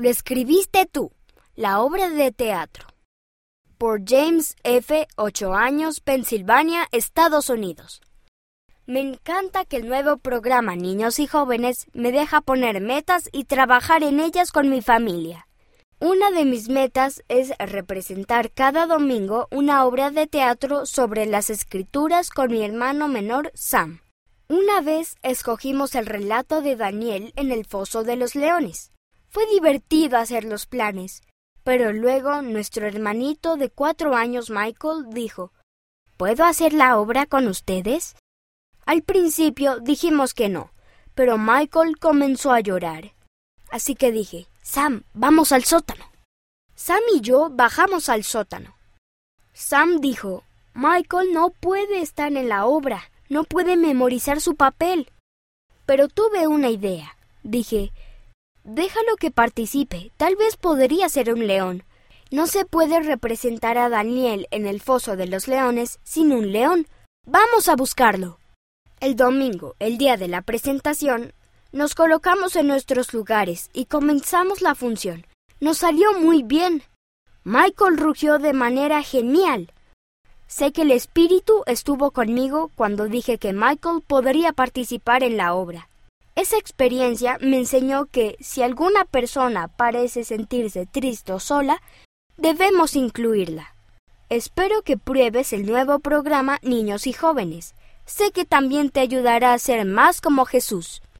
Lo escribiste tú, la obra de teatro. Por James F., 8 años, Pensilvania, Estados Unidos. Me encanta que el nuevo programa Niños y Jóvenes me deja poner metas y trabajar en ellas con mi familia. Una de mis metas es representar cada domingo una obra de teatro sobre las escrituras con mi hermano menor Sam. Una vez escogimos el relato de Daniel en el foso de los leones. Fue divertido hacer los planes, pero luego nuestro hermanito de cuatro años Michael dijo ¿Puedo hacer la obra con ustedes? Al principio dijimos que no, pero Michael comenzó a llorar. Así que dije Sam, vamos al sótano. Sam y yo bajamos al sótano. Sam dijo Michael no puede estar en la obra, no puede memorizar su papel. Pero tuve una idea. Dije Déjalo que participe. Tal vez podría ser un león. No se puede representar a Daniel en el foso de los leones sin un león. Vamos a buscarlo. El domingo, el día de la presentación, nos colocamos en nuestros lugares y comenzamos la función. Nos salió muy bien. Michael rugió de manera genial. Sé que el espíritu estuvo conmigo cuando dije que Michael podría participar en la obra. Esa experiencia me enseñó que si alguna persona parece sentirse triste o sola, debemos incluirla. Espero que pruebes el nuevo programa Niños y Jóvenes. Sé que también te ayudará a ser más como Jesús.